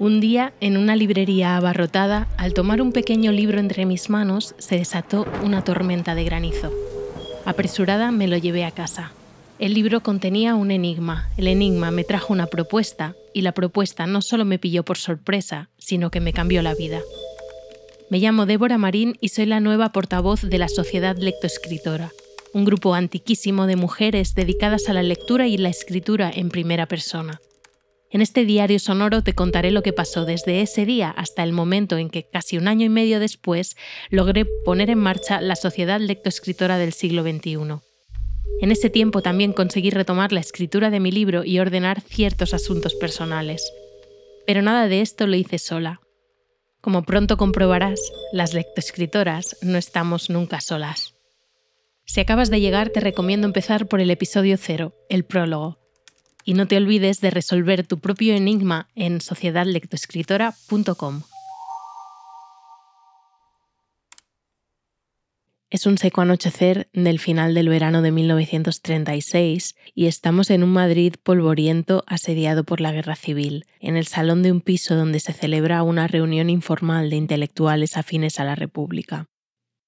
Un día, en una librería abarrotada, al tomar un pequeño libro entre mis manos, se desató una tormenta de granizo. Apresurada me lo llevé a casa. El libro contenía un enigma. El enigma me trajo una propuesta y la propuesta no solo me pilló por sorpresa, sino que me cambió la vida. Me llamo Débora Marín y soy la nueva portavoz de la Sociedad Lectoescritora, un grupo antiquísimo de mujeres dedicadas a la lectura y la escritura en primera persona. En este diario sonoro te contaré lo que pasó desde ese día hasta el momento en que, casi un año y medio después, logré poner en marcha la Sociedad Lectoescritora del siglo XXI. En ese tiempo también conseguí retomar la escritura de mi libro y ordenar ciertos asuntos personales. Pero nada de esto lo hice sola. Como pronto comprobarás, las lectoescritoras no estamos nunca solas. Si acabas de llegar, te recomiendo empezar por el episodio cero, el prólogo, y no te olvides de resolver tu propio enigma en sociedadlectoescritora.com. Es un seco anochecer del final del verano de 1936 y estamos en un Madrid polvoriento asediado por la guerra civil, en el salón de un piso donde se celebra una reunión informal de intelectuales afines a la República.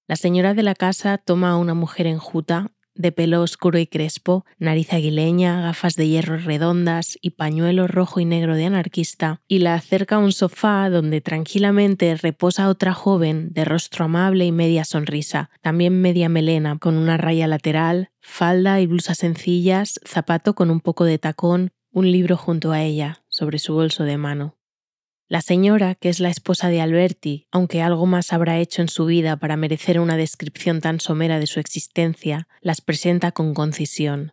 La señora de la casa toma a una mujer enjuta de pelo oscuro y crespo, nariz aguileña, gafas de hierro redondas y pañuelo rojo y negro de anarquista, y la acerca a un sofá donde tranquilamente reposa otra joven de rostro amable y media sonrisa, también media melena, con una raya lateral, falda y blusa sencillas, zapato con un poco de tacón, un libro junto a ella, sobre su bolso de mano. La señora, que es la esposa de Alberti, aunque algo más habrá hecho en su vida para merecer una descripción tan somera de su existencia, las presenta con concisión.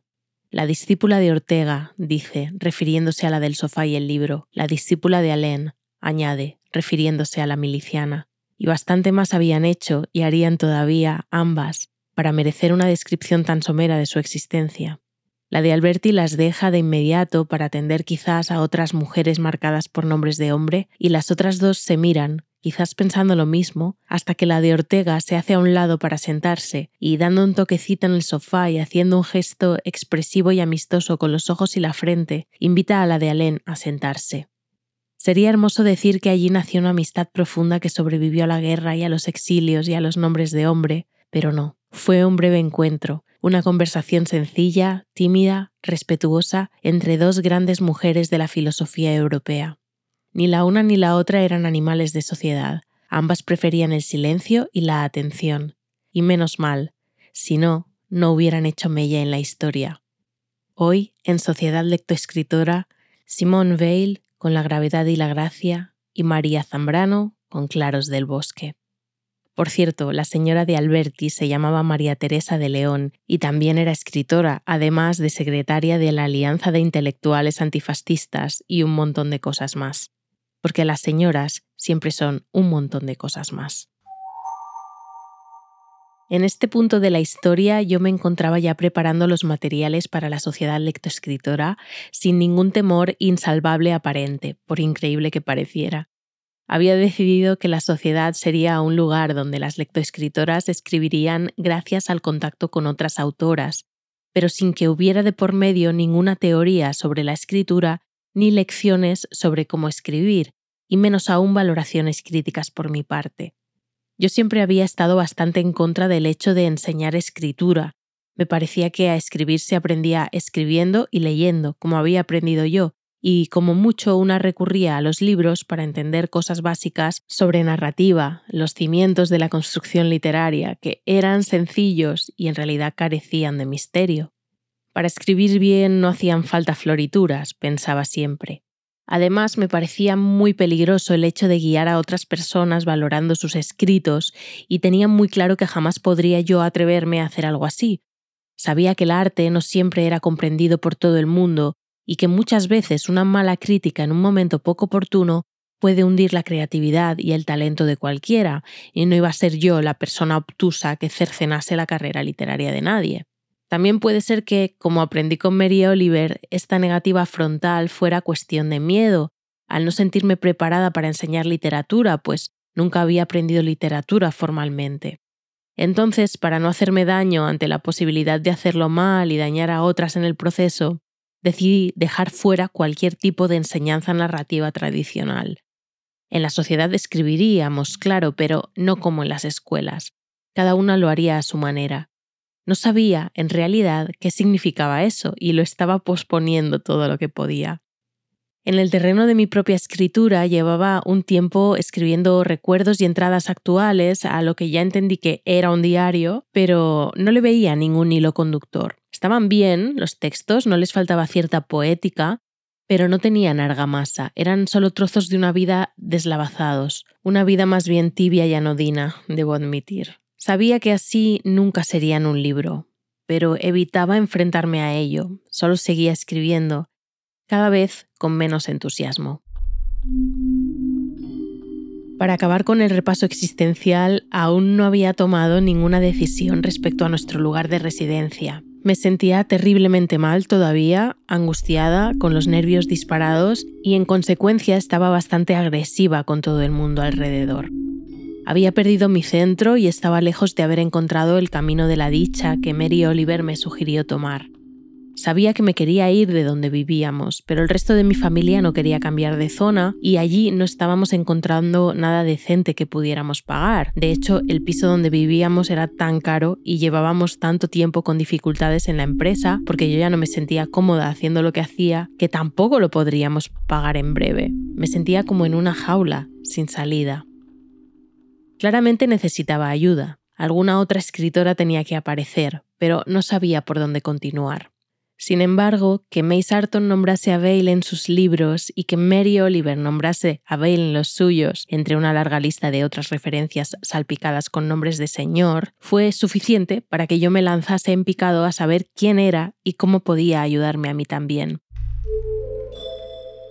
La discípula de Ortega, dice, refiriéndose a la del sofá y el libro, la discípula de Alén, añade, refiriéndose a la miliciana. Y bastante más habían hecho y harían todavía ambas para merecer una descripción tan somera de su existencia. La de Alberti las deja de inmediato para atender quizás a otras mujeres marcadas por nombres de hombre y las otras dos se miran, quizás pensando lo mismo, hasta que la de Ortega se hace a un lado para sentarse y dando un toquecito en el sofá y haciendo un gesto expresivo y amistoso con los ojos y la frente, invita a la de Alén a sentarse. Sería hermoso decir que allí nació una amistad profunda que sobrevivió a la guerra y a los exilios y a los nombres de hombre, pero no, fue un breve encuentro, una conversación sencilla, tímida, respetuosa entre dos grandes mujeres de la filosofía europea. Ni la una ni la otra eran animales de sociedad, ambas preferían el silencio y la atención. Y menos mal, si no, no hubieran hecho mella en la historia. Hoy, en Sociedad Lectoescritora, Simone Weil con la gravedad y la gracia y María Zambrano con Claros del Bosque. Por cierto, la señora de Alberti se llamaba María Teresa de León y también era escritora, además de secretaria de la Alianza de Intelectuales Antifascistas y un montón de cosas más. Porque las señoras siempre son un montón de cosas más. En este punto de la historia yo me encontraba ya preparando los materiales para la sociedad lectoescritora sin ningún temor insalvable aparente, por increíble que pareciera había decidido que la sociedad sería un lugar donde las lectoescritoras escribirían gracias al contacto con otras autoras, pero sin que hubiera de por medio ninguna teoría sobre la escritura ni lecciones sobre cómo escribir, y menos aún valoraciones críticas por mi parte. Yo siempre había estado bastante en contra del hecho de enseñar escritura. Me parecía que a escribir se aprendía escribiendo y leyendo, como había aprendido yo, y como mucho una recurría a los libros para entender cosas básicas sobre narrativa, los cimientos de la construcción literaria, que eran sencillos y en realidad carecían de misterio. Para escribir bien no hacían falta florituras, pensaba siempre. Además, me parecía muy peligroso el hecho de guiar a otras personas valorando sus escritos, y tenía muy claro que jamás podría yo atreverme a hacer algo así. Sabía que el arte no siempre era comprendido por todo el mundo y que muchas veces una mala crítica en un momento poco oportuno puede hundir la creatividad y el talento de cualquiera, y no iba a ser yo la persona obtusa que cercenase la carrera literaria de nadie. También puede ser que, como aprendí con Mary Oliver, esta negativa frontal fuera cuestión de miedo, al no sentirme preparada para enseñar literatura, pues nunca había aprendido literatura formalmente. Entonces, para no hacerme daño ante la posibilidad de hacerlo mal y dañar a otras en el proceso, decidí dejar fuera cualquier tipo de enseñanza narrativa tradicional, En la sociedad escribiríamos, claro, pero no como en las escuelas. Cada una lo haría a su manera. No sabía, en realidad, qué significaba eso y lo estaba posponiendo todo lo que podía. En el terreno de mi propia escritura llevaba un tiempo escribiendo recuerdos y entradas actuales a lo que ya entendí que era un diario, pero no le veía ningún hilo conductor. Estaban bien los textos, no les faltaba cierta poética, pero no tenían argamasa, eran solo trozos de una vida deslavazados, una vida más bien tibia y anodina, debo admitir. Sabía que así nunca serían un libro, pero evitaba enfrentarme a ello, solo seguía escribiendo, cada vez con menos entusiasmo. Para acabar con el repaso existencial, aún no había tomado ninguna decisión respecto a nuestro lugar de residencia. Me sentía terriblemente mal todavía, angustiada, con los nervios disparados y en consecuencia estaba bastante agresiva con todo el mundo alrededor. Había perdido mi centro y estaba lejos de haber encontrado el camino de la dicha que Mary Oliver me sugirió tomar. Sabía que me quería ir de donde vivíamos, pero el resto de mi familia no quería cambiar de zona y allí no estábamos encontrando nada decente que pudiéramos pagar. De hecho, el piso donde vivíamos era tan caro y llevábamos tanto tiempo con dificultades en la empresa porque yo ya no me sentía cómoda haciendo lo que hacía que tampoco lo podríamos pagar en breve. Me sentía como en una jaula, sin salida. Claramente necesitaba ayuda. Alguna otra escritora tenía que aparecer, pero no sabía por dónde continuar. Sin embargo, que May Sarton nombrase a Bale en sus libros y que Mary Oliver nombrase a Bale en los suyos, entre una larga lista de otras referencias salpicadas con nombres de señor, fue suficiente para que yo me lanzase en picado a saber quién era y cómo podía ayudarme a mí también.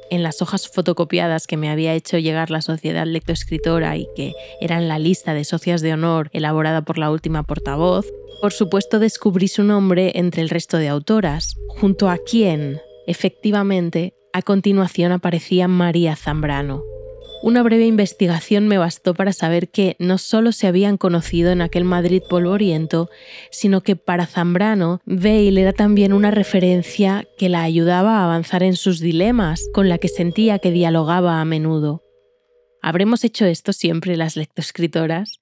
En las hojas fotocopiadas que me había hecho llegar la Sociedad Lectoescritora y que eran la lista de socias de honor elaborada por la última portavoz, por supuesto descubrí su nombre entre el resto de autoras, junto a quien, efectivamente, a continuación aparecía María Zambrano, una breve investigación me bastó para saber que no solo se habían conocido en aquel Madrid polvoriento, sino que para Zambrano, Bale era también una referencia que la ayudaba a avanzar en sus dilemas, con la que sentía que dialogaba a menudo. ¿Habremos hecho esto siempre las lectoescritoras?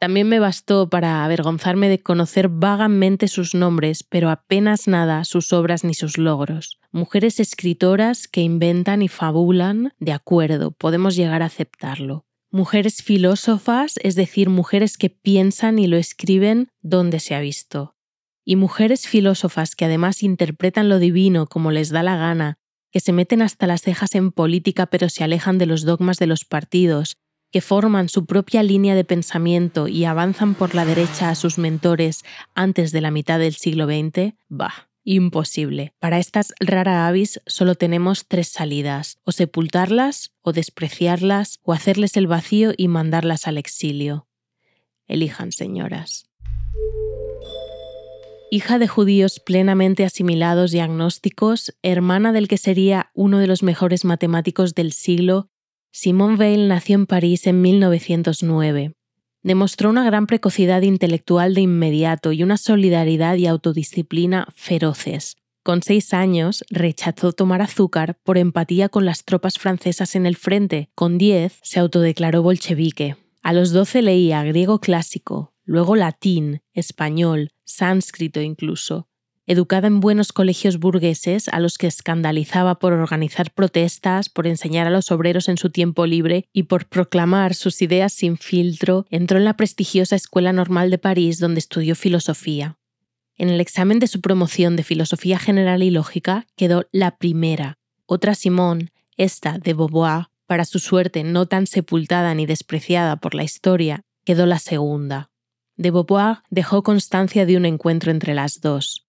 También me bastó para avergonzarme de conocer vagamente sus nombres, pero apenas nada sus obras ni sus logros. Mujeres escritoras que inventan y fabulan, de acuerdo, podemos llegar a aceptarlo. Mujeres filósofas, es decir, mujeres que piensan y lo escriben donde se ha visto. Y mujeres filósofas que además interpretan lo divino como les da la gana, que se meten hasta las cejas en política pero se alejan de los dogmas de los partidos, que forman su propia línea de pensamiento y avanzan por la derecha a sus mentores antes de la mitad del siglo XX, bah, imposible. Para estas rara avis solo tenemos tres salidas, o sepultarlas, o despreciarlas, o hacerles el vacío y mandarlas al exilio. Elijan, señoras. Hija de judíos plenamente asimilados y agnósticos, hermana del que sería uno de los mejores matemáticos del siglo Simone Weil nació en París en 1909. Demostró una gran precocidad intelectual de inmediato y una solidaridad y autodisciplina feroces. Con seis años rechazó tomar azúcar por empatía con las tropas francesas en el frente. Con diez se autodeclaró bolchevique. A los doce leía griego clásico, luego latín, español, sánscrito incluso, educada en buenos colegios burgueses a los que escandalizaba por organizar protestas, por enseñar a los obreros en su tiempo libre y por proclamar sus ideas sin filtro, entró en la prestigiosa Escuela Normal de París donde estudió filosofía. En el examen de su promoción de Filosofía General y Lógica quedó la primera. Otra Simón, esta de Beauvoir, para su suerte no tan sepultada ni despreciada por la historia, quedó la segunda. De Beauvoir dejó constancia de un encuentro entre las dos.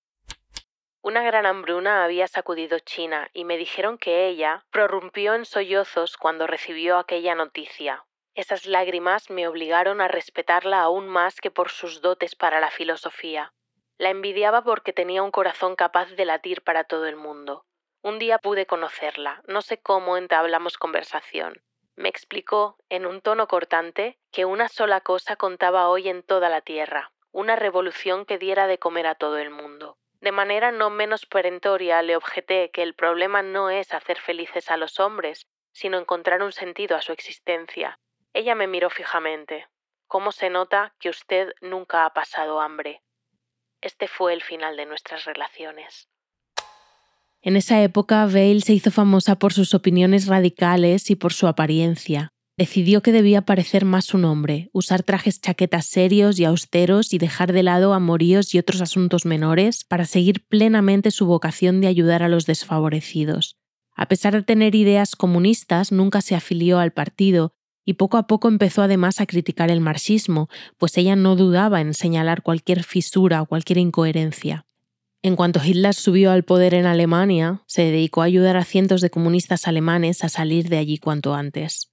Una gran hambruna había sacudido China y me dijeron que ella prorrumpió en sollozos cuando recibió aquella noticia. Esas lágrimas me obligaron a respetarla aún más que por sus dotes para la filosofía. La envidiaba porque tenía un corazón capaz de latir para todo el mundo. Un día pude conocerla, no sé cómo entablamos conversación. Me explicó, en un tono cortante, que una sola cosa contaba hoy en toda la tierra, una revolución que diera de comer a todo el mundo. De manera no menos perentoria le objeté que el problema no es hacer felices a los hombres, sino encontrar un sentido a su existencia. Ella me miró fijamente. ¿Cómo se nota que usted nunca ha pasado hambre? Este fue el final de nuestras relaciones. En esa época, Vale se hizo famosa por sus opiniones radicales y por su apariencia. Decidió que debía parecer más un hombre, usar trajes chaquetas serios y austeros y dejar de lado amoríos y otros asuntos menores para seguir plenamente su vocación de ayudar a los desfavorecidos. A pesar de tener ideas comunistas, nunca se afilió al partido y poco a poco empezó además a criticar el marxismo, pues ella no dudaba en señalar cualquier fisura o cualquier incoherencia. En cuanto Hitler subió al poder en Alemania, se dedicó a ayudar a cientos de comunistas alemanes a salir de allí cuanto antes.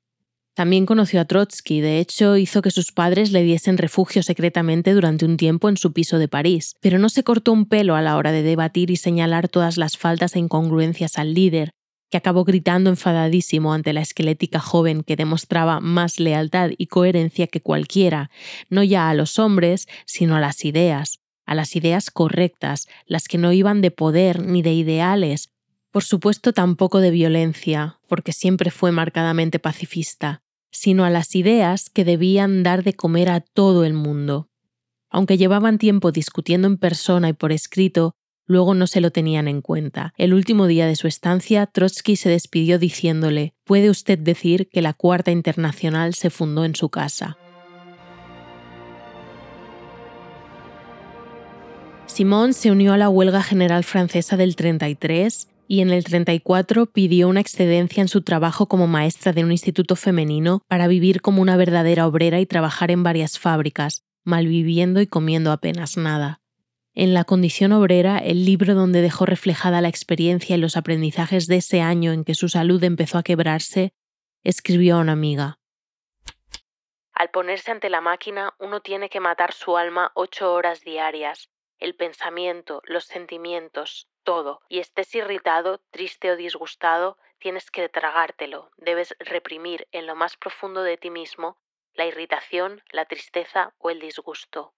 También conoció a Trotsky, de hecho hizo que sus padres le diesen refugio secretamente durante un tiempo en su piso de París, pero no se cortó un pelo a la hora de debatir y señalar todas las faltas e incongruencias al líder, que acabó gritando enfadadísimo ante la esquelética joven que demostraba más lealtad y coherencia que cualquiera, no ya a los hombres, sino a las ideas, a las ideas correctas, las que no iban de poder ni de ideales, por supuesto tampoco de violencia, porque siempre fue marcadamente pacifista, sino a las ideas que debían dar de comer a todo el mundo. Aunque llevaban tiempo discutiendo en persona y por escrito, luego no se lo tenían en cuenta. El último día de su estancia, Trotsky se despidió diciéndole, puede usted decir que la Cuarta Internacional se fundó en su casa. Simón se unió a la huelga general francesa del 33 y en el 34 pidió una excedencia en su trabajo como maestra de un instituto femenino para vivir como una verdadera obrera y trabajar en varias fábricas, malviviendo y comiendo apenas nada. En La condición obrera, el libro donde dejó reflejada la experiencia y los aprendizajes de ese año en que su salud empezó a quebrarse, escribió a una amiga. Al ponerse ante la máquina, uno tiene que matar su alma ocho horas diarias, el pensamiento, los sentimientos, todo, y estés irritado, triste o disgustado, tienes que tragártelo, debes reprimir en lo más profundo de ti mismo la irritación, la tristeza o el disgusto.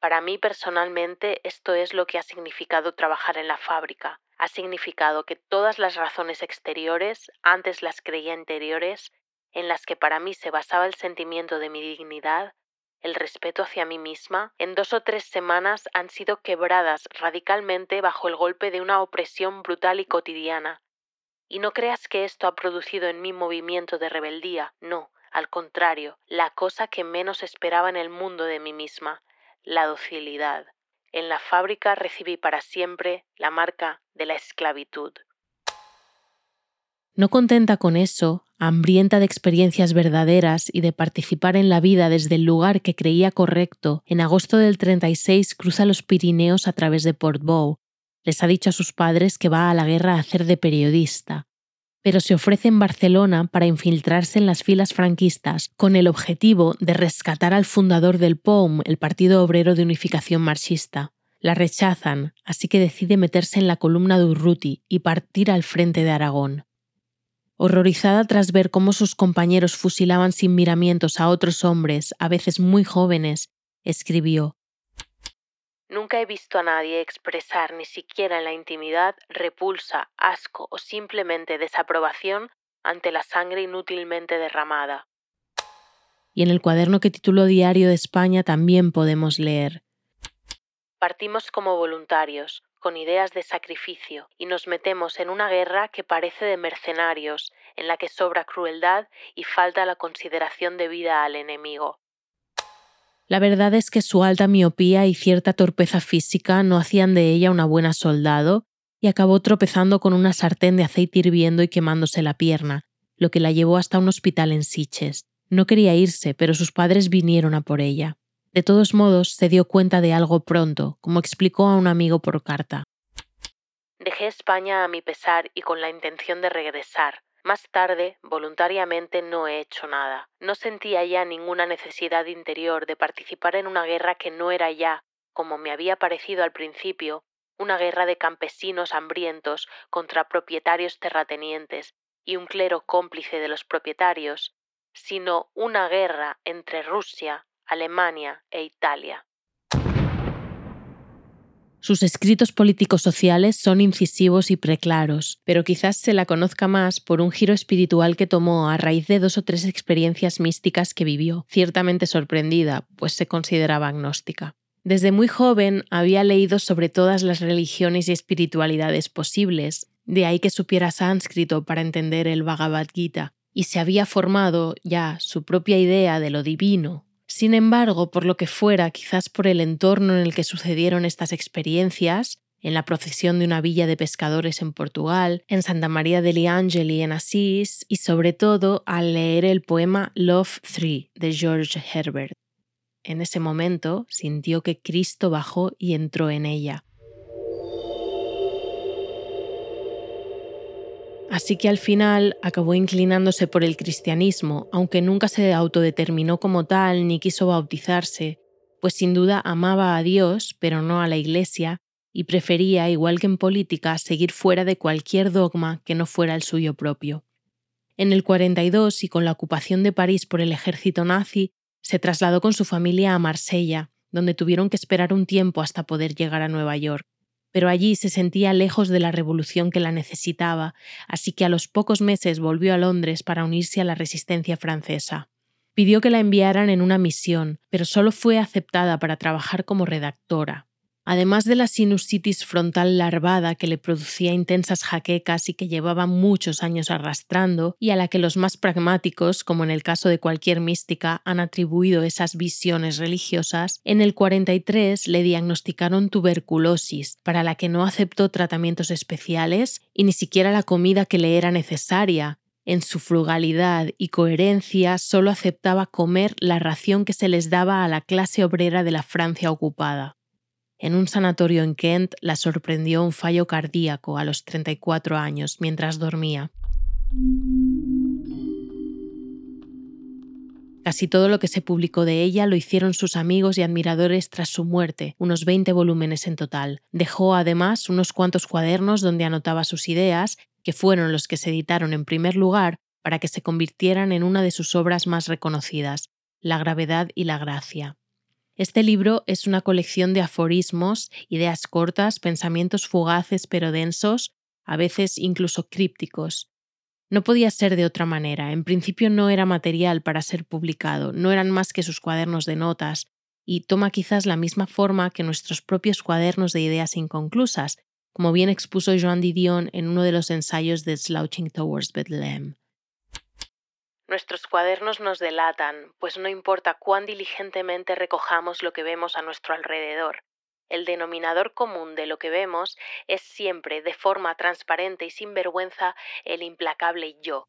Para mí personalmente esto es lo que ha significado trabajar en la fábrica. Ha significado que todas las razones exteriores, antes las creía interiores, en las que para mí se basaba el sentimiento de mi dignidad, el respeto hacia mí misma, en dos o tres semanas han sido quebradas radicalmente bajo el golpe de una opresión brutal y cotidiana. Y no creas que esto ha producido en mí movimiento de rebeldía, no, al contrario, la cosa que menos esperaba en el mundo de mí misma, la docilidad. En la fábrica recibí para siempre la marca de la esclavitud. No contenta con eso, hambrienta de experiencias verdaderas y de participar en la vida desde el lugar que creía correcto, en agosto del 36 cruza los Pirineos a través de Portbou. Les ha dicho a sus padres que va a la guerra a hacer de periodista pero se ofrece en Barcelona para infiltrarse en las filas franquistas con el objetivo de rescatar al fundador del POUM, el Partido Obrero de Unificación Marxista. La rechazan, así que decide meterse en la columna de Urruti y partir al frente de Aragón. Horrorizada tras ver cómo sus compañeros fusilaban sin miramientos a otros hombres, a veces muy jóvenes, escribió Nunca he visto a nadie expresar ni siquiera en la intimidad repulsa, asco o simplemente desaprobación ante la sangre inútilmente derramada. Y en el cuaderno que tituló Diario de España también podemos leer. Partimos como voluntarios, con ideas de sacrificio, y nos metemos en una guerra que parece de mercenarios, en la que sobra crueldad y falta la consideración debida al enemigo. La verdad es que su alta miopía y cierta torpeza física no hacían de ella una buena soldado y acabó tropezando con una sartén de aceite hirviendo y quemándose la pierna, lo que la llevó hasta un hospital en Siches. No quería irse, pero sus padres vinieron a por ella. De todos modos, se dio cuenta de algo pronto, como explicó a un amigo por carta. Dejé España a mi pesar y con la intención de regresar, más tarde, voluntariamente no he hecho nada. No sentía ya ninguna necesidad interior de participar en una guerra que no era ya, como me había parecido al principio, una guerra de campesinos hambrientos contra propietarios terratenientes y un clero cómplice de los propietarios, sino una guerra entre Rusia, Alemania e Italia. Sus escritos políticos sociales son incisivos y preclaros, pero quizás se la conozca más por un giro espiritual que tomó a raíz de dos o tres experiencias místicas que vivió, ciertamente sorprendida, pues se consideraba agnóstica. Desde muy joven había leído sobre todas las religiones y espiritualidades posibles, de ahí que supiera sánscrito para entender el Bhagavad Gita, y se había formado ya su propia idea de lo divino, sin embargo, por lo que fuera, quizás por el entorno en el que sucedieron estas experiencias, en la procesión de una villa de pescadores en Portugal, en Santa María degli Angeli en Asís y sobre todo al leer el poema Love 3 de George Herbert. En ese momento sintió que Cristo bajó y entró en ella. Así que al final acabó inclinándose por el cristianismo, aunque nunca se autodeterminó como tal ni quiso bautizarse, pues sin duda amaba a Dios, pero no a la Iglesia, y prefería, igual que en política, seguir fuera de cualquier dogma que no fuera el suyo propio. En el 42 y con la ocupación de París por el ejército nazi, se trasladó con su familia a Marsella, donde tuvieron que esperar un tiempo hasta poder llegar a Nueva York pero allí se sentía lejos de la revolución que la necesitaba, así que a los pocos meses volvió a Londres para unirse a la resistencia francesa. Pidió que la enviaran en una misión, pero solo fue aceptada para trabajar como redactora. Además de la sinusitis frontal larvada que le producía intensas jaquecas y que llevaba muchos años arrastrando, y a la que los más pragmáticos, como en el caso de cualquier mística, han atribuido esas visiones religiosas, en el 43 le diagnosticaron tuberculosis, para la que no aceptó tratamientos especiales y ni siquiera la comida que le era necesaria, en su frugalidad y coherencia solo aceptaba comer la ración que se les daba a la clase obrera de la Francia ocupada. En un sanatorio en Kent la sorprendió un fallo cardíaco a los 34 años mientras dormía. Casi todo lo que se publicó de ella lo hicieron sus amigos y admiradores tras su muerte, unos 20 volúmenes en total. Dejó además unos cuantos cuadernos donde anotaba sus ideas, que fueron los que se editaron en primer lugar para que se convirtieran en una de sus obras más reconocidas, La gravedad y la gracia. Este libro es una colección de aforismos, ideas cortas, pensamientos fugaces pero densos, a veces incluso crípticos. No podía ser de otra manera, en principio no era material para ser publicado, no eran más que sus cuadernos de notas, y toma quizás la misma forma que nuestros propios cuadernos de ideas inconclusas, como bien expuso Joan Didion en uno de los ensayos de Slouching Towards Bethlehem. Nuestros cuadernos nos delatan, pues no importa cuán diligentemente recojamos lo que vemos a nuestro alrededor, el denominador común de lo que vemos es siempre, de forma transparente y sin vergüenza, el implacable yo.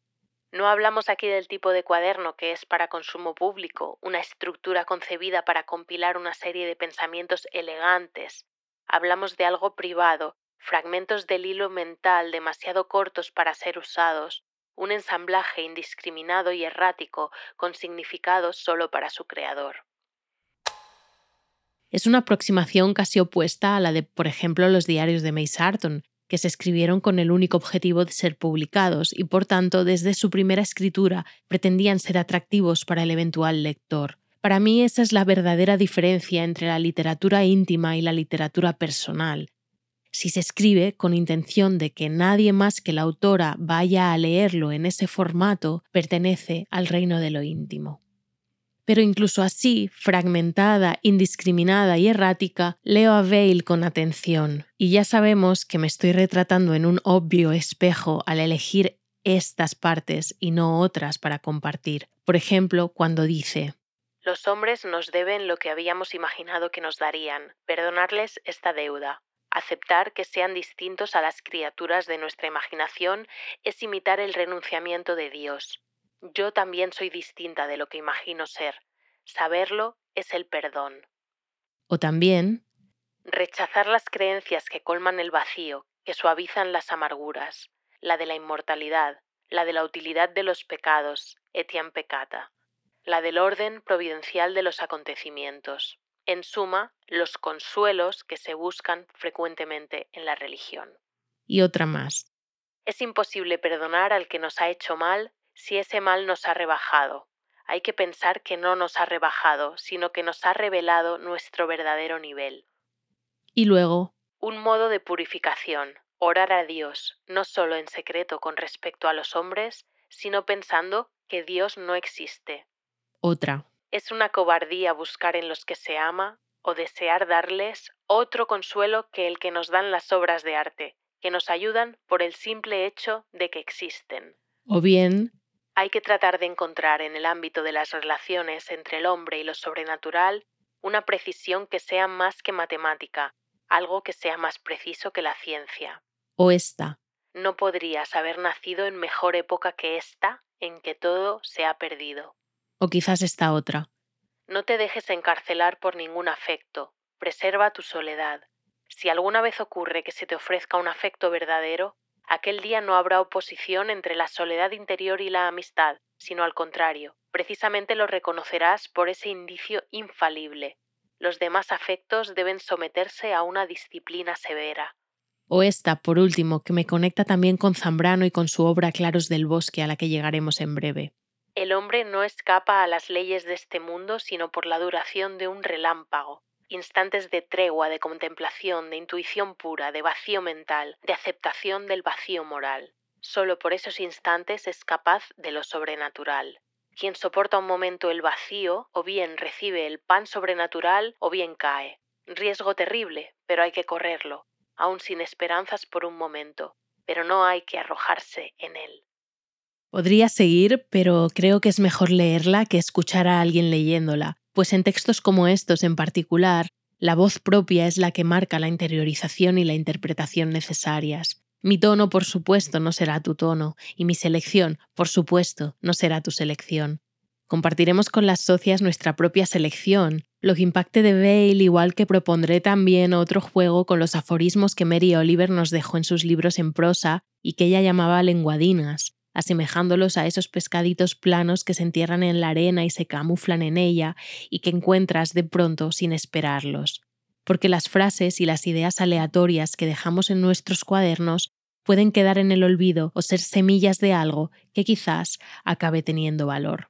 No hablamos aquí del tipo de cuaderno que es para consumo público, una estructura concebida para compilar una serie de pensamientos elegantes. Hablamos de algo privado, fragmentos del hilo mental demasiado cortos para ser usados, un ensamblaje indiscriminado y errático con significados solo para su creador. Es una aproximación casi opuesta a la de, por ejemplo, los diarios de May Sarton, que se escribieron con el único objetivo de ser publicados y, por tanto, desde su primera escritura pretendían ser atractivos para el eventual lector. Para mí esa es la verdadera diferencia entre la literatura íntima y la literatura personal, si se escribe con intención de que nadie más que la autora vaya a leerlo en ese formato, pertenece al reino de lo íntimo. Pero incluso así, fragmentada, indiscriminada y errática, leo a Veil con atención, y ya sabemos que me estoy retratando en un obvio espejo al elegir estas partes y no otras para compartir. Por ejemplo, cuando dice, Los hombres nos deben lo que habíamos imaginado que nos darían, perdonarles esta deuda. Aceptar que sean distintos a las criaturas de nuestra imaginación es imitar el renunciamiento de Dios. Yo también soy distinta de lo que imagino ser. Saberlo es el perdón. O también rechazar las creencias que colman el vacío, que suavizan las amarguras, la de la inmortalidad, la de la utilidad de los pecados, etiam peccata, la del orden providencial de los acontecimientos en suma, los consuelos que se buscan frecuentemente en la religión. Y otra más. Es imposible perdonar al que nos ha hecho mal si ese mal nos ha rebajado. Hay que pensar que no nos ha rebajado, sino que nos ha revelado nuestro verdadero nivel. Y luego, un modo de purificación, orar a Dios, no solo en secreto con respecto a los hombres, sino pensando que Dios no existe. Otra. Es una cobardía buscar en los que se ama o desear darles otro consuelo que el que nos dan las obras de arte, que nos ayudan por el simple hecho de que existen. O bien, hay que tratar de encontrar en el ámbito de las relaciones entre el hombre y lo sobrenatural una precisión que sea más que matemática, algo que sea más preciso que la ciencia. O esta. No podrías haber nacido en mejor época que esta en que todo se ha perdido. O quizás esta otra. No te dejes encarcelar por ningún afecto, preserva tu soledad. Si alguna vez ocurre que se te ofrezca un afecto verdadero, aquel día no habrá oposición entre la soledad interior y la amistad, sino al contrario, precisamente lo reconocerás por ese indicio infalible. Los demás afectos deben someterse a una disciplina severa. O esta, por último, que me conecta también con Zambrano y con su obra Claros del Bosque, a la que llegaremos en breve. El hombre no escapa a las leyes de este mundo sino por la duración de un relámpago, instantes de tregua, de contemplación, de intuición pura, de vacío mental, de aceptación del vacío moral. Solo por esos instantes es capaz de lo sobrenatural. Quien soporta un momento el vacío, o bien recibe el pan sobrenatural, o bien cae. Riesgo terrible, pero hay que correrlo, aun sin esperanzas por un momento, pero no hay que arrojarse en él. Podría seguir, pero creo que es mejor leerla que escuchar a alguien leyéndola, pues en textos como estos en particular, la voz propia es la que marca la interiorización y la interpretación necesarias. Mi tono, por supuesto, no será tu tono, y mi selección, por supuesto, no será tu selección. Compartiremos con las socias nuestra propia selección, lo que impacte de Bale, igual que propondré también otro juego con los aforismos que Mary Oliver nos dejó en sus libros en prosa y que ella llamaba lenguadinas, asemejándolos a esos pescaditos planos que se entierran en la arena y se camuflan en ella y que encuentras de pronto sin esperarlos. Porque las frases y las ideas aleatorias que dejamos en nuestros cuadernos pueden quedar en el olvido o ser semillas de algo que quizás acabe teniendo valor.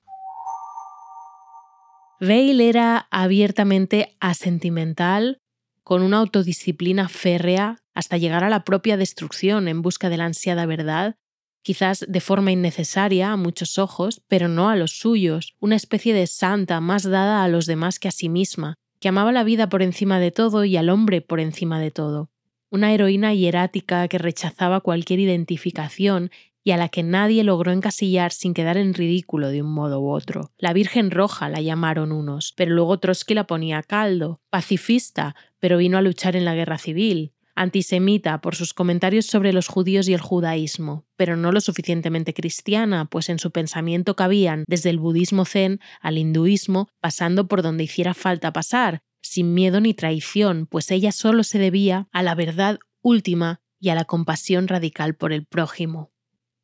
Veil era abiertamente asentimental, con una autodisciplina férrea hasta llegar a la propia destrucción en busca de la ansiada verdad quizás de forma innecesaria a muchos ojos, pero no a los suyos, una especie de santa más dada a los demás que a sí misma, que amaba la vida por encima de todo y al hombre por encima de todo. Una heroína hierática que rechazaba cualquier identificación y a la que nadie logró encasillar sin quedar en ridículo de un modo u otro. La Virgen Roja la llamaron unos, pero luego Trotsky la ponía a caldo, pacifista, pero vino a luchar en la guerra civil, antisemita por sus comentarios sobre los judíos y el judaísmo, pero no lo suficientemente cristiana, pues en su pensamiento cabían desde el budismo zen al hinduismo, pasando por donde hiciera falta pasar, sin miedo ni traición, pues ella solo se debía a la verdad última y a la compasión radical por el prójimo.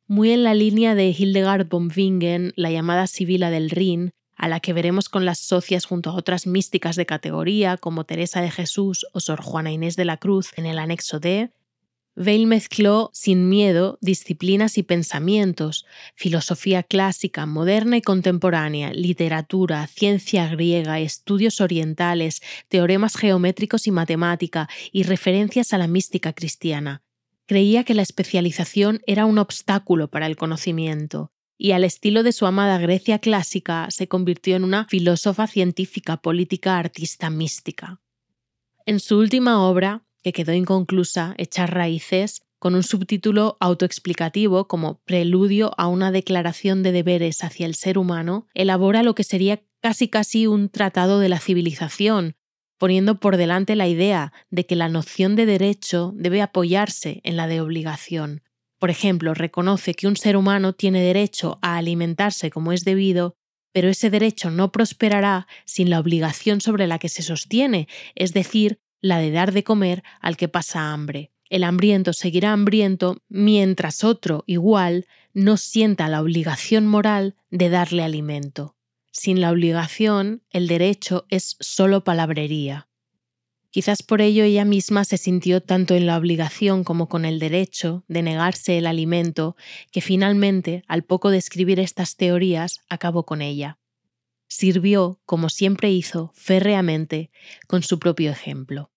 Muy en la línea de Hildegard von Bingen, la llamada Sibila del Rin, a la que veremos con las socias junto a otras místicas de categoría como Teresa de Jesús o Sor Juana Inés de la Cruz en el anexo D, Veil mezcló sin miedo disciplinas y pensamientos, filosofía clásica, moderna y contemporánea, literatura, ciencia griega, estudios orientales, teoremas geométricos y matemática, y referencias a la mística cristiana. Creía que la especialización era un obstáculo para el conocimiento, y al estilo de su amada Grecia clásica se convirtió en una filósofa científica, política, artista mística. En su última obra, que quedó inconclusa, Echar raíces, con un subtítulo autoexplicativo como Preludio a una declaración de deberes hacia el ser humano, elabora lo que sería casi casi un tratado de la civilización, poniendo por delante la idea de que la noción de derecho debe apoyarse en la de obligación, por ejemplo, reconoce que un ser humano tiene derecho a alimentarse como es debido, pero ese derecho no prosperará sin la obligación sobre la que se sostiene, es decir, la de dar de comer al que pasa hambre. El hambriento seguirá hambriento mientras otro, igual, no sienta la obligación moral de darle alimento. Sin la obligación, el derecho es solo palabrería. Quizás por ello ella misma se sintió tanto en la obligación como con el derecho de negarse el alimento que finalmente, al poco de escribir estas teorías, acabó con ella. Sirvió, como siempre hizo, férreamente, con su propio ejemplo.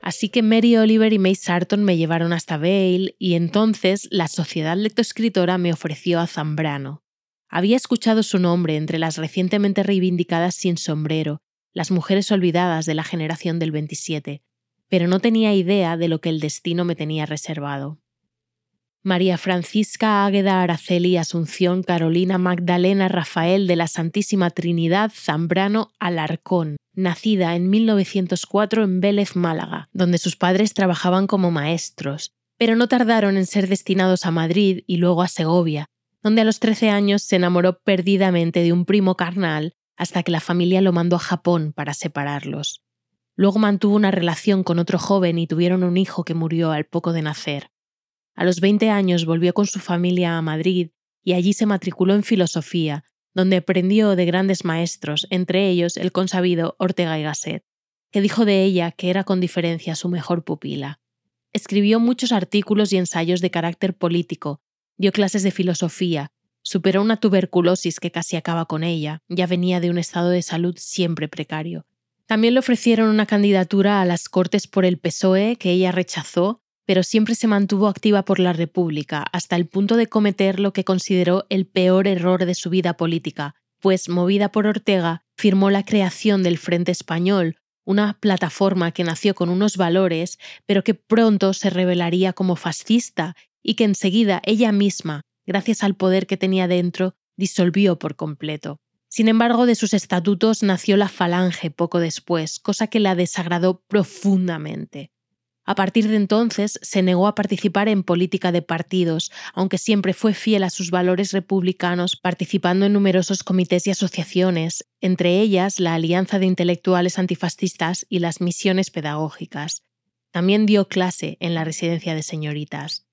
Así que Mary Oliver y May Sarton me llevaron hasta Vail y entonces la Sociedad Lectoescritora me ofreció a Zambrano. Había escuchado su nombre entre las recientemente reivindicadas sin sombrero, las mujeres olvidadas de la generación del 27, pero no tenía idea de lo que el destino me tenía reservado. María Francisca Águeda Araceli Asunción Carolina Magdalena Rafael de la Santísima Trinidad Zambrano Alarcón, nacida en 1904 en Vélez, Málaga, donde sus padres trabajaban como maestros, pero no tardaron en ser destinados a Madrid y luego a Segovia, donde a los 13 años se enamoró perdidamente de un primo carnal hasta que la familia lo mandó a Japón para separarlos. Luego mantuvo una relación con otro joven y tuvieron un hijo que murió al poco de nacer. A los 20 años volvió con su familia a Madrid y allí se matriculó en filosofía, donde aprendió de grandes maestros, entre ellos el consabido Ortega y Gasset, que dijo de ella que era con diferencia su mejor pupila. Escribió muchos artículos y ensayos de carácter político, dio clases de filosofía, superó una tuberculosis que casi acaba con ella, ya venía de un estado de salud siempre precario. También le ofrecieron una candidatura a las Cortes por el PSOE que ella rechazó pero siempre se mantuvo activa por la República hasta el punto de cometer lo que consideró el peor error de su vida política, pues, movida por Ortega, firmó la creación del Frente Español, una plataforma que nació con unos valores, pero que pronto se revelaría como fascista y que enseguida ella misma, gracias al poder que tenía dentro, disolvió por completo. Sin embargo, de sus estatutos nació la Falange poco después, cosa que la desagradó profundamente. A partir de entonces se negó a participar en política de partidos, aunque siempre fue fiel a sus valores republicanos, participando en numerosos comités y asociaciones, entre ellas la Alianza de Intelectuales Antifascistas y las Misiones Pedagógicas. También dio clase en la residencia de señoritas.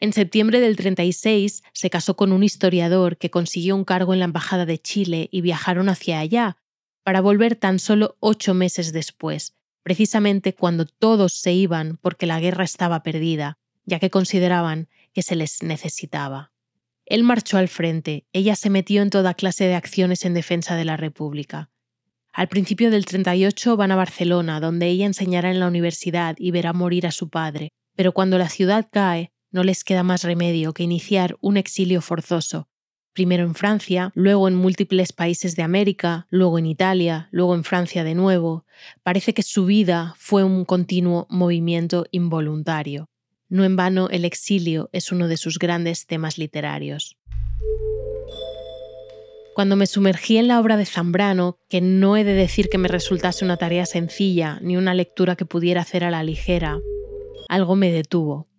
En septiembre del 36 se casó con un historiador que consiguió un cargo en la Embajada de Chile y viajaron hacia allá, para volver tan solo ocho meses después, precisamente cuando todos se iban porque la guerra estaba perdida, ya que consideraban que se les necesitaba. Él marchó al frente, ella se metió en toda clase de acciones en defensa de la República. Al principio del 38 van a Barcelona, donde ella enseñará en la universidad y verá morir a su padre, pero cuando la ciudad cae, no les queda más remedio que iniciar un exilio forzoso, primero en Francia, luego en múltiples países de América, luego en Italia, luego en Francia de nuevo. Parece que su vida fue un continuo movimiento involuntario. No en vano el exilio es uno de sus grandes temas literarios. Cuando me sumergí en la obra de Zambrano, que no he de decir que me resultase una tarea sencilla ni una lectura que pudiera hacer a la ligera, algo me detuvo.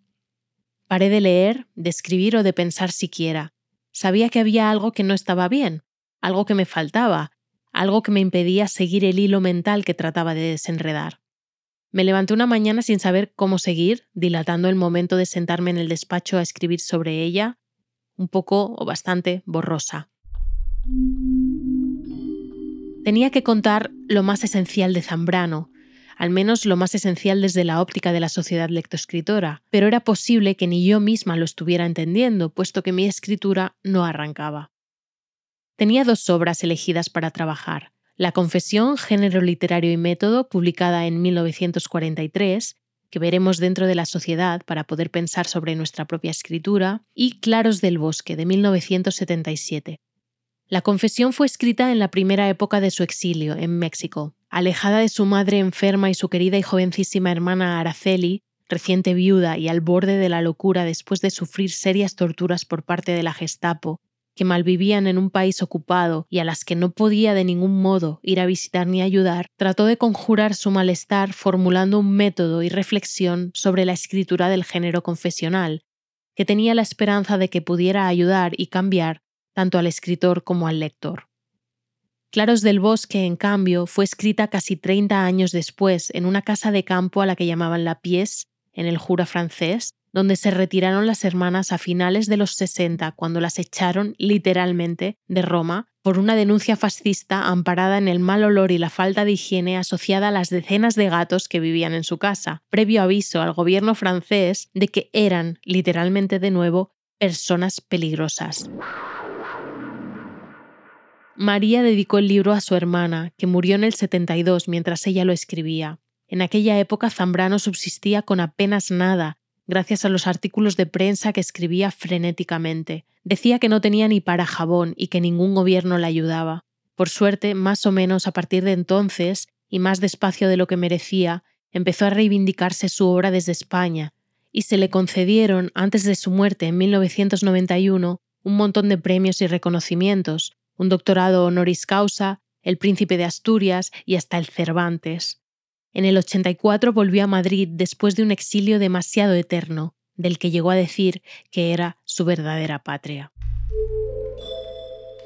Paré de leer, de escribir o de pensar siquiera, Sabía que había algo que no estaba bien, algo que me faltaba, algo que me impedía seguir el hilo mental que trataba de desenredar. Me levanté una mañana sin saber cómo seguir, dilatando el momento de sentarme en el despacho a escribir sobre ella, un poco o bastante borrosa. Tenía que contar lo más esencial de Zambrano, al menos lo más esencial desde la óptica de la sociedad lectoescritora, pero era posible que ni yo misma lo estuviera entendiendo, puesto que mi escritura no arrancaba. Tenía dos obras elegidas para trabajar. La Confesión, Género Literario y Método, publicada en 1943, que veremos dentro de la sociedad para poder pensar sobre nuestra propia escritura, y Claros del Bosque, de 1977. La confesión fue escrita en la primera época de su exilio, en México, alejada de su madre enferma y su querida y jovencísima hermana Araceli, reciente viuda y al borde de la locura después de sufrir serias torturas por parte de la Gestapo, que malvivían en un país ocupado y a las que no podía de ningún modo ir a visitar ni ayudar, trató de conjurar su malestar formulando un método y reflexión sobre la escritura del género confesional, que tenía la esperanza de que pudiera ayudar y cambiar tanto al escritor como al lector. Claros del Bosque, en cambio, fue escrita casi 30 años después en una casa de campo a la que llamaban La Pies, en el Jura francés, donde se retiraron las hermanas a finales de los 60 cuando las echaron literalmente de Roma por una denuncia fascista amparada en el mal olor y la falta de higiene asociada a las decenas de gatos que vivían en su casa, previo aviso al gobierno francés de que eran, literalmente de nuevo, personas peligrosas. María dedicó el libro a su hermana, que murió en el 72 mientras ella lo escribía. En aquella época Zambrano subsistía con apenas nada, gracias a los artículos de prensa que escribía frenéticamente. Decía que no tenía ni para jabón y que ningún gobierno le ayudaba. Por suerte, más o menos a partir de entonces, y más despacio de lo que merecía, empezó a reivindicarse su obra desde España, y se le concedieron, antes de su muerte en 1991, un montón de premios y reconocimientos, un doctorado honoris causa, el Príncipe de Asturias y hasta el Cervantes. En el 84 volvió a Madrid después de un exilio demasiado eterno, del que llegó a decir que era su verdadera patria.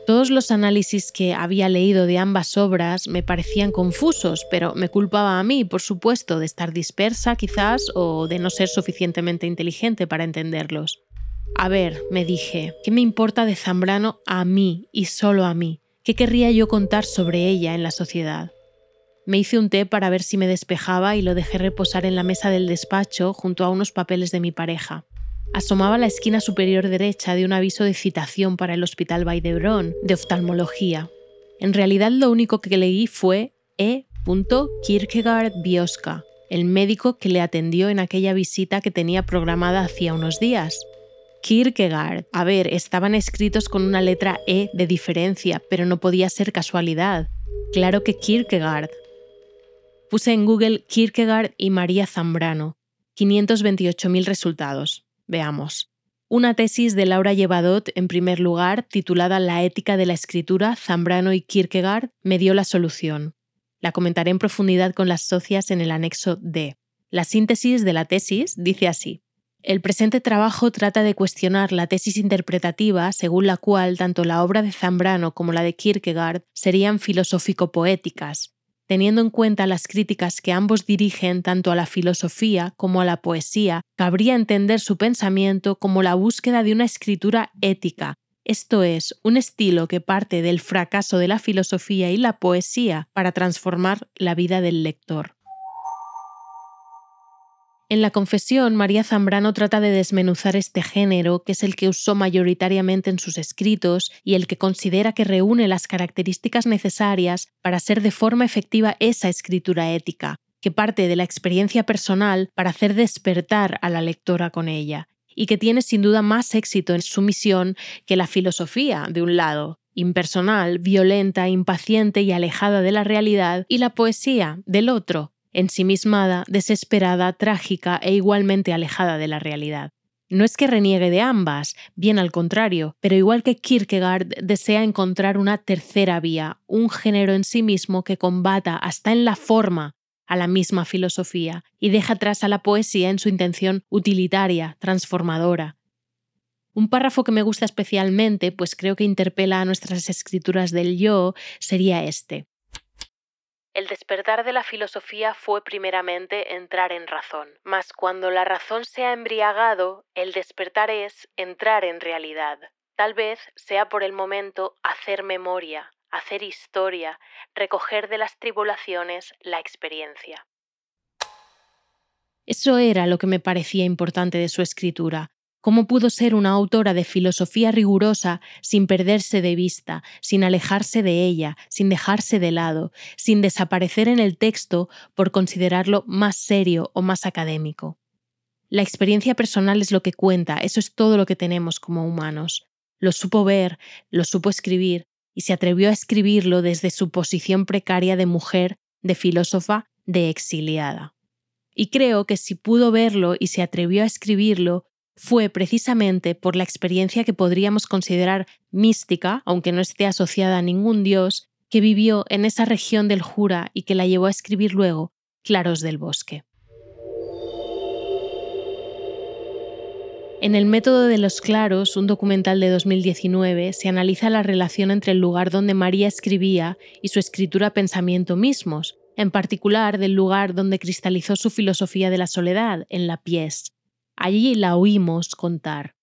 Todos los análisis que había leído de ambas obras me parecían confusos, pero me culpaba a mí, por supuesto, de estar dispersa quizás o de no ser suficientemente inteligente para entenderlos. A ver, me dije, ¿qué me importa de Zambrano a mí y solo a mí? ¿Qué querría yo contar sobre ella en la sociedad? Me hice un té para ver si me despejaba y lo dejé reposar en la mesa del despacho junto a unos papeles de mi pareja asomaba la esquina superior derecha de un aviso de citación para el Hospital Valdebron de oftalmología. En realidad lo único que leí fue E. Kierkegaard Bioska, el médico que le atendió en aquella visita que tenía programada hacía unos días. Kierkegaard. A ver, estaban escritos con una letra E de diferencia, pero no podía ser casualidad. Claro que Kierkegaard. Puse en Google Kierkegaard y María Zambrano. 528.000 resultados. Veamos. Una tesis de Laura Llevadot, en primer lugar, titulada La ética de la escritura, Zambrano y Kierkegaard, me dio la solución. La comentaré en profundidad con las socias en el anexo D. La síntesis de la tesis dice así. El presente trabajo trata de cuestionar la tesis interpretativa según la cual tanto la obra de Zambrano como la de Kierkegaard serían filosófico-poéticas, Teniendo en cuenta las críticas que ambos dirigen tanto a la filosofía como a la poesía, cabría entender su pensamiento como la búsqueda de una escritura ética, esto es, un estilo que parte del fracaso de la filosofía y la poesía para transformar la vida del lector. En la confesión, María Zambrano trata de desmenuzar este género, que es el que usó mayoritariamente en sus escritos y el que considera que reúne las características necesarias para ser de forma efectiva esa escritura ética, que parte de la experiencia personal para hacer despertar a la lectora con ella, y que tiene sin duda más éxito en su misión que la filosofía, de un lado, impersonal, violenta, impaciente y alejada de la realidad, y la poesía, del otro, ensimismada, desesperada, trágica e igualmente alejada de la realidad. No es que reniegue de ambas, bien al contrario, pero igual que Kierkegaard desea encontrar una tercera vía, un género en sí mismo que combata hasta en la forma a la misma filosofía y deja atrás a la poesía en su intención utilitaria, transformadora. Un párrafo que me gusta especialmente, pues creo que interpela a nuestras escrituras del yo, sería este. El despertar de la filosofía fue primeramente entrar en razón, mas cuando la razón se ha embriagado, el despertar es entrar en realidad. Tal vez sea por el momento hacer memoria, hacer historia, recoger de las tribulaciones la experiencia. Eso era lo que me parecía importante de su escritura, ¿Cómo pudo ser una autora de filosofía rigurosa sin perderse de vista, sin alejarse de ella, sin dejarse de lado, sin desaparecer en el texto por considerarlo más serio o más académico? La experiencia personal es lo que cuenta, eso es todo lo que tenemos como humanos. Lo supo ver, lo supo escribir, y se atrevió a escribirlo desde su posición precaria de mujer, de filósofa, de exiliada. Y creo que si pudo verlo y se atrevió a escribirlo, fue precisamente por la experiencia que podríamos considerar mística, aunque no esté asociada a ningún dios, que vivió en esa región del Jura y que la llevó a escribir luego Claros del Bosque. En el método de los claros, un documental de 2019, se analiza la relación entre el lugar donde María escribía y su escritura pensamiento mismos, en particular del lugar donde cristalizó su filosofía de la soledad, en la pies, Allí la oímos contar.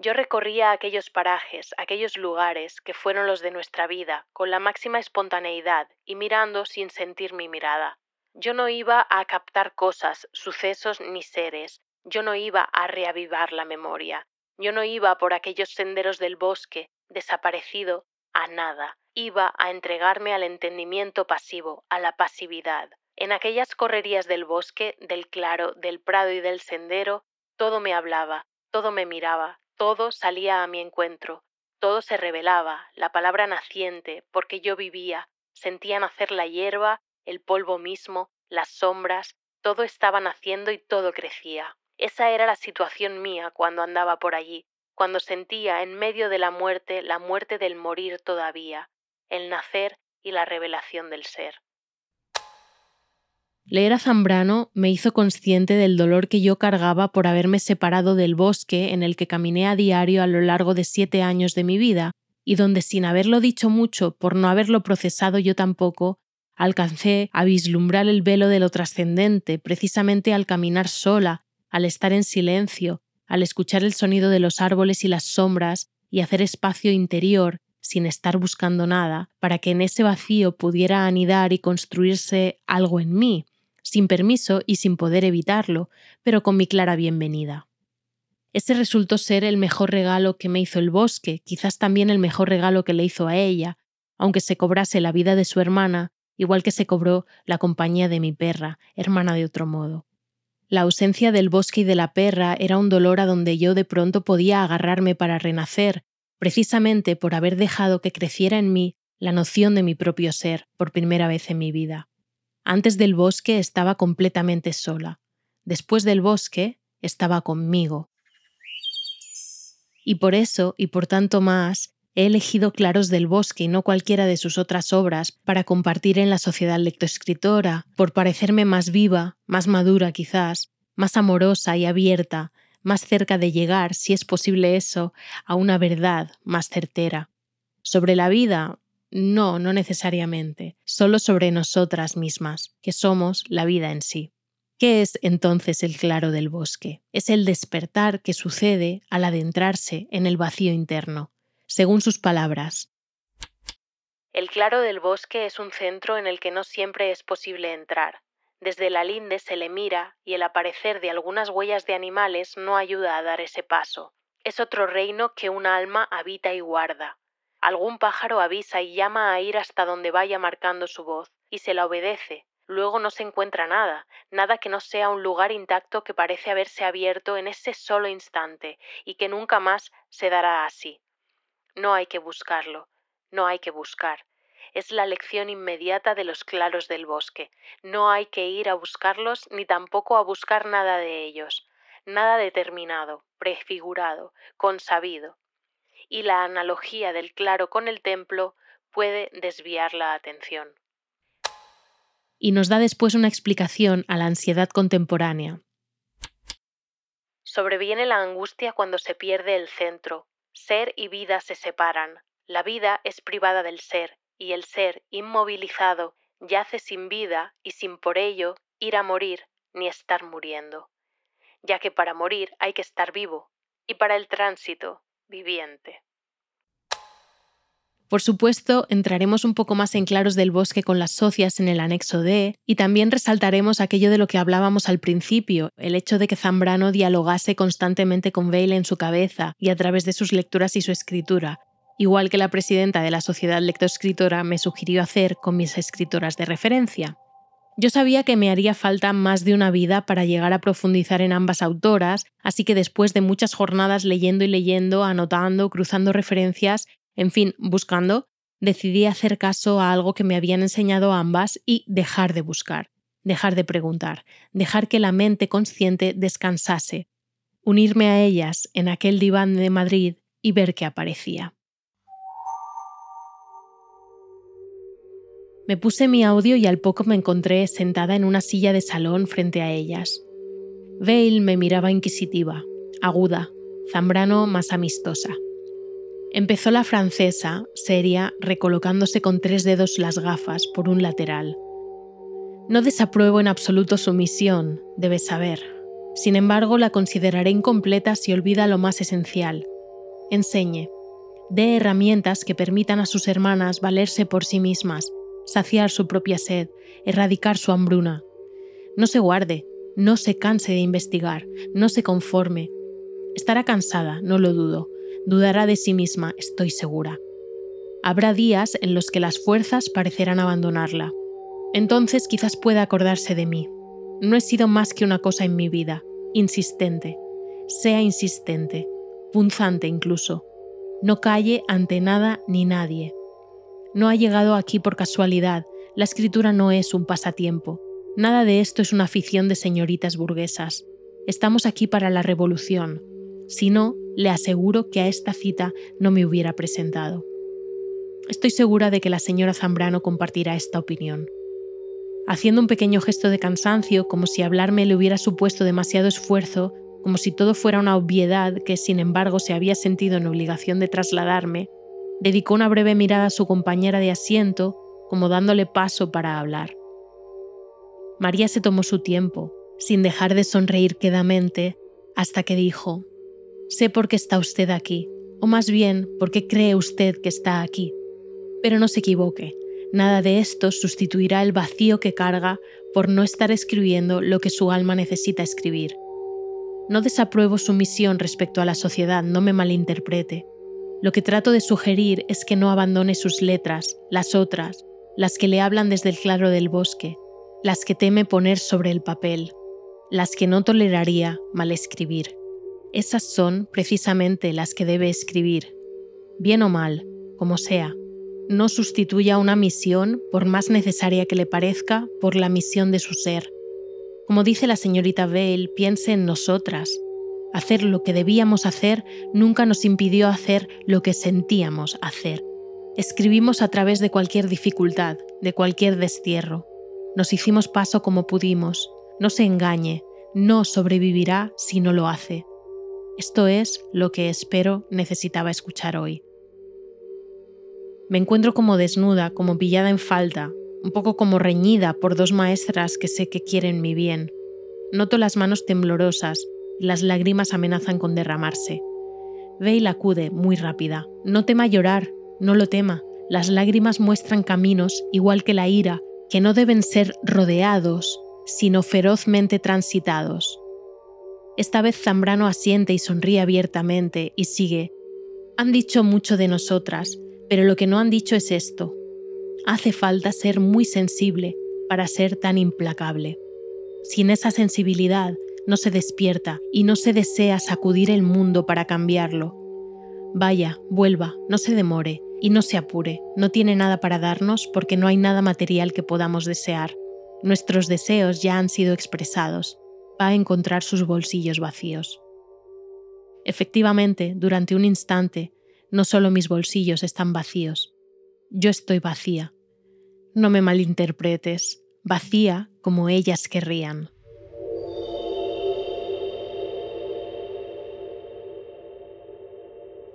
Yo recorría aquellos parajes, aquellos lugares que fueron los de nuestra vida, con la máxima espontaneidad y mirando sin sentir mi mirada. Yo no iba a captar cosas, sucesos ni seres, yo no iba a reavivar la memoria, yo no iba por aquellos senderos del bosque, desaparecido, a nada, iba a entregarme al entendimiento pasivo, a la pasividad, En aquellas correrías del bosque, del claro, del prado y del sendero, todo me hablaba, todo me miraba, todo salía a mi encuentro, todo se revelaba, la palabra naciente, porque yo vivía, sentía nacer la hierba, el polvo mismo, las sombras, todo estaba naciendo y todo crecía. Esa era la situación mía cuando andaba por allí, cuando sentía en medio de la muerte la muerte del morir todavía, el nacer y la revelación del ser. Leer a Zambrano me hizo consciente del dolor que yo cargaba por haberme separado del bosque en el que caminé a diario a lo largo de siete años de mi vida, y donde sin haberlo dicho mucho, por no haberlo procesado yo tampoco, alcancé a vislumbrar el velo de lo trascendente, precisamente al caminar sola, al estar en silencio, al escuchar el sonido de los árboles y las sombras, y hacer espacio interior sin estar buscando nada, para que en ese vacío pudiera anidar y construirse algo en mí, sin permiso y sin poder evitarlo, pero con mi clara bienvenida. Ese resultó ser el mejor regalo que me hizo el bosque, quizás también el mejor regalo que le hizo a ella, aunque se cobrase la vida de su hermana, igual que se cobró la compañía de mi perra, hermana de otro modo. La ausencia del bosque y de la perra era un dolor a donde yo de pronto podía agarrarme para renacer, precisamente por haber dejado que creciera en mí la noción de mi propio ser por primera vez en mi vida. Antes del bosque estaba completamente sola. Después del bosque estaba conmigo. Y por eso, y por tanto más, he elegido Claros del Bosque y no cualquiera de sus otras obras para compartir en la sociedad lectoescritora, por parecerme más viva, más madura quizás, más amorosa y abierta, más cerca de llegar, si es posible eso, a una verdad más certera. Sobre la vida, no, no necesariamente, solo sobre nosotras mismas, que somos la vida en sí. ¿Qué es entonces el claro del bosque? Es el despertar que sucede al adentrarse en el vacío interno. Según sus palabras, el claro del bosque es un centro en el que no siempre es posible entrar. Desde la linde se le mira y el aparecer de algunas huellas de animales no ayuda a dar ese paso. Es otro reino que un alma habita y guarda. Algún pájaro avisa y llama a ir hasta donde vaya marcando su voz, y se la obedece. Luego no se encuentra nada, nada que no sea un lugar intacto que parece haberse abierto en ese solo instante y que nunca más se dará así. No hay que buscarlo, no hay que buscar. Es la lección inmediata de los claros del bosque. No hay que ir a buscarlos ni tampoco a buscar nada de ellos, nada determinado, prefigurado, consabido y la analogía del claro con el templo puede desviar la atención. Y nos da después una explicación a la ansiedad contemporánea. Sobreviene la angustia cuando se pierde el centro. Ser y vida se separan. La vida es privada del ser, y el ser, inmovilizado, yace sin vida y sin por ello ir a morir ni estar muriendo, ya que para morir hay que estar vivo, y para el tránsito viviente. Por supuesto, entraremos un poco más en claros del bosque con las socias en el anexo D y también resaltaremos aquello de lo que hablábamos al principio, el hecho de que Zambrano dialogase constantemente con Bale en su cabeza y a través de sus lecturas y su escritura, igual que la presidenta de la Sociedad Lectoescritora me sugirió hacer con mis escritoras de referencia. Yo sabía que me haría falta más de una vida para llegar a profundizar en ambas autoras, así que después de muchas jornadas leyendo y leyendo, anotando, cruzando referencias, en fin, buscando, decidí hacer caso a algo que me habían enseñado ambas y dejar de buscar, dejar de preguntar, dejar que la mente consciente descansase, unirme a ellas en aquel diván de Madrid y ver qué aparecía. Me puse mi audio y al poco me encontré sentada en una silla de salón frente a ellas. Vale me miraba inquisitiva, aguda, Zambrano más amistosa. Empezó la francesa, seria, recolocándose con tres dedos las gafas por un lateral. No desapruebo en absoluto su misión, debes saber. Sin embargo, la consideraré incompleta si olvida lo más esencial. Enseñe. Dé herramientas que permitan a sus hermanas valerse por sí mismas saciar su propia sed, erradicar su hambruna. No se guarde, no se canse de investigar, no se conforme. Estará cansada, no lo dudo, dudará de sí misma, estoy segura. Habrá días en los que las fuerzas parecerán abandonarla. Entonces quizás pueda acordarse de mí. No he sido más que una cosa en mi vida, insistente, sea insistente, punzante incluso. No calle ante nada ni nadie. No ha llegado aquí por casualidad, la escritura no es un pasatiempo. Nada de esto es una afición de señoritas burguesas. Estamos aquí para la revolución. Si no, le aseguro que a esta cita no me hubiera presentado. Estoy segura de que la señora Zambrano compartirá esta opinión. Haciendo un pequeño gesto de cansancio, como si hablarme le hubiera supuesto demasiado esfuerzo, como si todo fuera una obviedad que sin embargo se había sentido en obligación de trasladarme, dedicó una breve mirada a su compañera de asiento, como dándole paso para hablar. María se tomó su tiempo, sin dejar de sonreír quedamente, hasta que dijo, Sé por qué está usted aquí, o más bien, por qué cree usted que está aquí. Pero no se equivoque, nada de esto sustituirá el vacío que carga por no estar escribiendo lo que su alma necesita escribir. No desapruebo su misión respecto a la sociedad, no me malinterprete. Lo que trato de sugerir es que no abandone sus letras, las otras, las que le hablan desde el claro del bosque, las que teme poner sobre el papel, las que no toleraría mal escribir. Esas son precisamente las que debe escribir, bien o mal, como sea. No sustituya una misión, por más necesaria que le parezca, por la misión de su ser. Como dice la señorita Vale, piense en nosotras, Hacer lo que debíamos hacer nunca nos impidió hacer lo que sentíamos hacer. Escribimos a través de cualquier dificultad, de cualquier destierro. Nos hicimos paso como pudimos. No se engañe, no sobrevivirá si no lo hace. Esto es lo que espero necesitaba escuchar hoy. Me encuentro como desnuda, como pillada en falta, un poco como reñida por dos maestras que sé que quieren mi bien. Noto las manos temblorosas, las lágrimas amenazan con derramarse. Veil acude, muy rápida. No tema llorar, no lo tema. Las lágrimas muestran caminos, igual que la ira, que no deben ser rodeados, sino ferozmente transitados. Esta vez Zambrano asiente y sonríe abiertamente y sigue. Han dicho mucho de nosotras, pero lo que no han dicho es esto. Hace falta ser muy sensible para ser tan implacable. Sin esa sensibilidad, no se despierta y no se desea sacudir el mundo para cambiarlo. Vaya, vuelva, no se demore y no se apure, no tiene nada para darnos porque no hay nada material que podamos desear. Nuestros deseos ya han sido expresados. Va a encontrar sus bolsillos vacíos. Efectivamente, durante un instante, no solo mis bolsillos están vacíos, yo estoy vacía. No me malinterpretes, vacía como ellas querrían.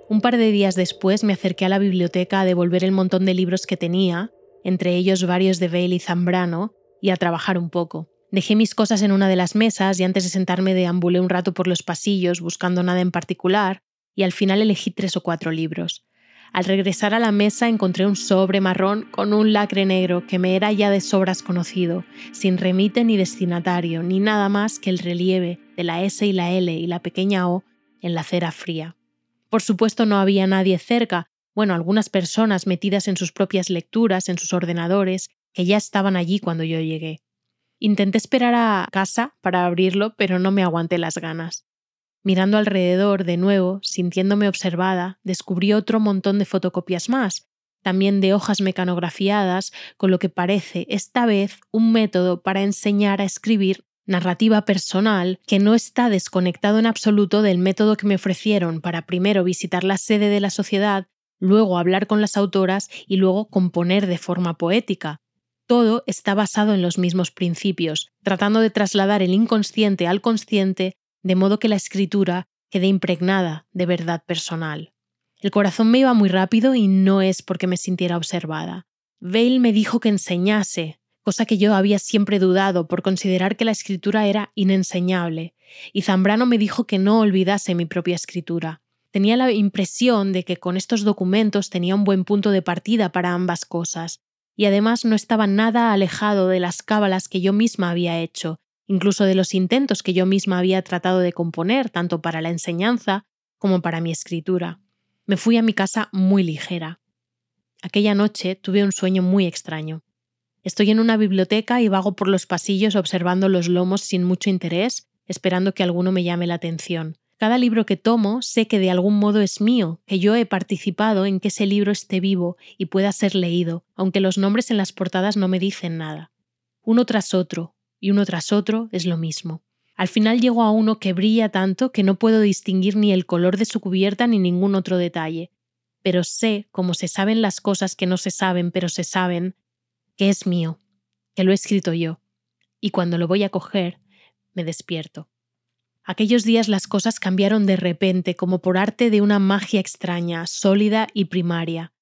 Un par de días después me acerqué a la biblioteca a devolver el montón de libros que tenía, entre ellos varios de Bale y Zambrano, y a trabajar un poco. Dejé mis cosas en una de las mesas y antes de sentarme deambulé un rato por los pasillos buscando nada en particular, y al final elegí tres o cuatro libros. Al regresar a la mesa encontré un sobre marrón con un lacre negro que me era ya de sobras conocido, sin remite ni destinatario, ni nada más que el relieve de la S y la L y la pequeña O en la cera fría. Por supuesto no había nadie cerca, bueno, algunas personas metidas en sus propias lecturas, en sus ordenadores, que ya estaban allí cuando yo llegué. Intenté esperar a casa para abrirlo, pero no me aguanté las ganas. Mirando alrededor, de nuevo, sintiéndome observada, descubrí otro montón de fotocopias más, también de hojas mecanografiadas, con lo que parece, esta vez, un método para enseñar a escribir narrativa personal que no está desconectado en absoluto del método que me ofrecieron para primero visitar la sede de la sociedad, luego hablar con las autoras y luego componer de forma poética. Todo está basado en los mismos principios, tratando de trasladar el inconsciente al consciente de modo que la escritura quede impregnada de verdad personal. El corazón me iba muy rápido y no es porque me sintiera observada. Vale me dijo que enseñase, cosa que yo había siempre dudado por considerar que la escritura era inenseñable, y Zambrano me dijo que no olvidase mi propia escritura. Tenía la impresión de que con estos documentos tenía un buen punto de partida para ambas cosas, y además no estaba nada alejado de las cábalas que yo misma había hecho, incluso de los intentos que yo misma había tratado de componer tanto para la enseñanza como para mi escritura. Me fui a mi casa muy ligera. Aquella noche tuve un sueño muy extraño. Estoy en una biblioteca y vago por los pasillos observando los lomos sin mucho interés, esperando que alguno me llame la atención. Cada libro que tomo sé que de algún modo es mío, que yo he participado en que ese libro esté vivo y pueda ser leído, aunque los nombres en las portadas no me dicen nada. Uno tras otro, y uno tras otro es lo mismo. Al final llego a uno que brilla tanto que no puedo distinguir ni el color de su cubierta ni ningún otro detalle. Pero sé, como se saben las cosas que no se saben pero se saben, que es mío, que lo he escrito yo. Y cuando lo voy a coger, me despierto. Aquellos días las cosas cambiaron de repente, como por arte de una magia extraña, sólida y primaria.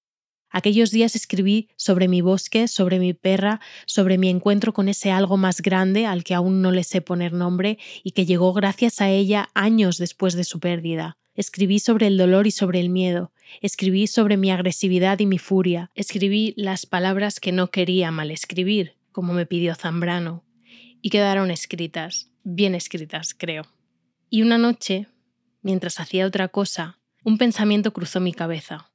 Aquellos días escribí sobre mi bosque, sobre mi perra, sobre mi encuentro con ese algo más grande al que aún no le sé poner nombre y que llegó gracias a ella años después de su pérdida. Escribí sobre el dolor y sobre el miedo. Escribí sobre mi agresividad y mi furia. Escribí las palabras que no quería mal escribir, como me pidió Zambrano. Y quedaron escritas, bien escritas, creo. Y una noche, mientras hacía otra cosa, un pensamiento cruzó mi cabeza.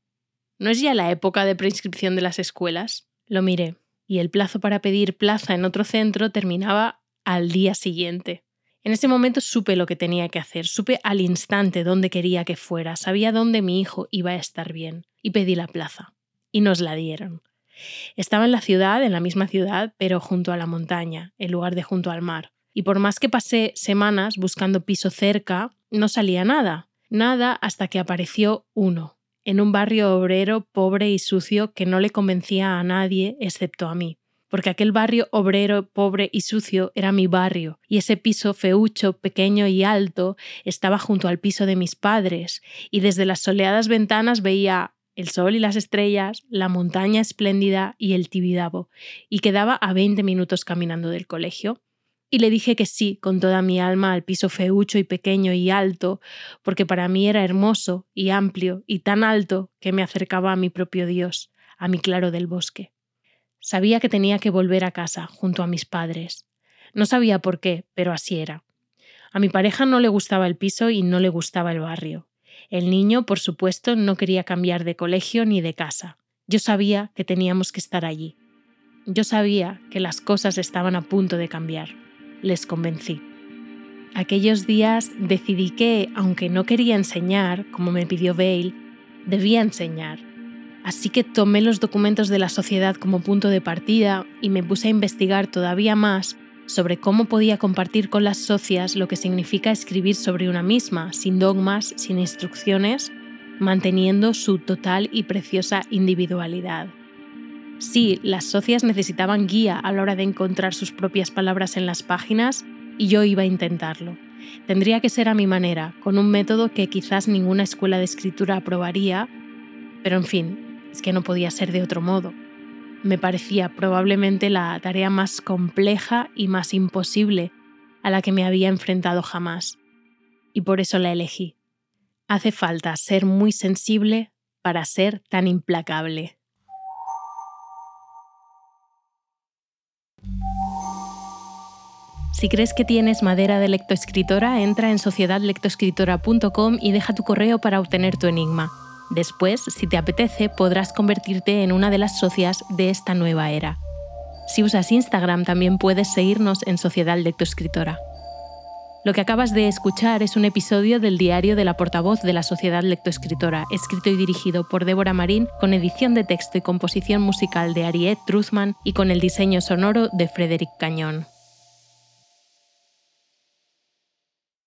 ¿No es ya la época de preinscripción de las escuelas? Lo miré, y el plazo para pedir plaza en otro centro terminaba al día siguiente. En ese momento supe lo que tenía que hacer, supe al instante dónde quería que fuera, sabía dónde mi hijo iba a estar bien, y pedí la plaza. Y nos la dieron. Estaba en la ciudad, en la misma ciudad, pero junto a la montaña, en lugar de junto al mar. Y por más que pasé semanas buscando piso cerca, no salía nada. Nada hasta que apareció uno, en un barrio obrero pobre y sucio que no le convencía a nadie excepto a mí porque aquel barrio obrero, pobre y sucio era mi barrio, y ese piso feucho, pequeño y alto estaba junto al piso de mis padres, y desde las soleadas ventanas veía el sol y las estrellas, la montaña espléndida y el Tibidabo, y quedaba a 20 minutos caminando del colegio. Y le dije que sí, con toda mi alma, al piso feucho y pequeño y alto, porque para mí era hermoso y amplio y tan alto que me acercaba a mi propio Dios, a mi claro del bosque. Sabía que tenía que volver a casa, junto a mis padres. No sabía por qué, pero así era. A mi pareja no le gustaba el piso y no le gustaba el barrio. El niño, por supuesto, no quería cambiar de colegio ni de casa. Yo sabía que teníamos que estar allí. Yo sabía que las cosas estaban a punto de cambiar. Les convencí. Aquellos días decidí que, aunque no quería enseñar, como me pidió Bale, debía enseñar. Así que tomé los documentos de la sociedad como punto de partida y me puse a investigar todavía más sobre cómo podía compartir con las socias lo que significa escribir sobre una misma, sin dogmas, sin instrucciones, manteniendo su total y preciosa individualidad. Sí, las socias necesitaban guía a la hora de encontrar sus propias palabras en las páginas y yo iba a intentarlo. Tendría que ser a mi manera, con un método que quizás ninguna escuela de escritura aprobaría, pero en fin, es que no podía ser de otro modo. Me parecía probablemente la tarea más compleja y más imposible a la que me había enfrentado jamás. Y por eso la elegí. Hace falta ser muy sensible para ser tan implacable. Si crees que tienes madera de lectoescritora, entra en sociedadlectoescritora.com y deja tu correo para obtener tu enigma. Después, si te apetece, podrás convertirte en una de las socias de esta nueva era. Si usas Instagram también puedes seguirnos en Sociedad Lectoescritora. Lo que acabas de escuchar es un episodio del diario de la portavoz de la Sociedad Lectoescritora, escrito y dirigido por Débora Marín, con edición de texto y composición musical de Ariette Truthman y con el diseño sonoro de Frederick Cañón.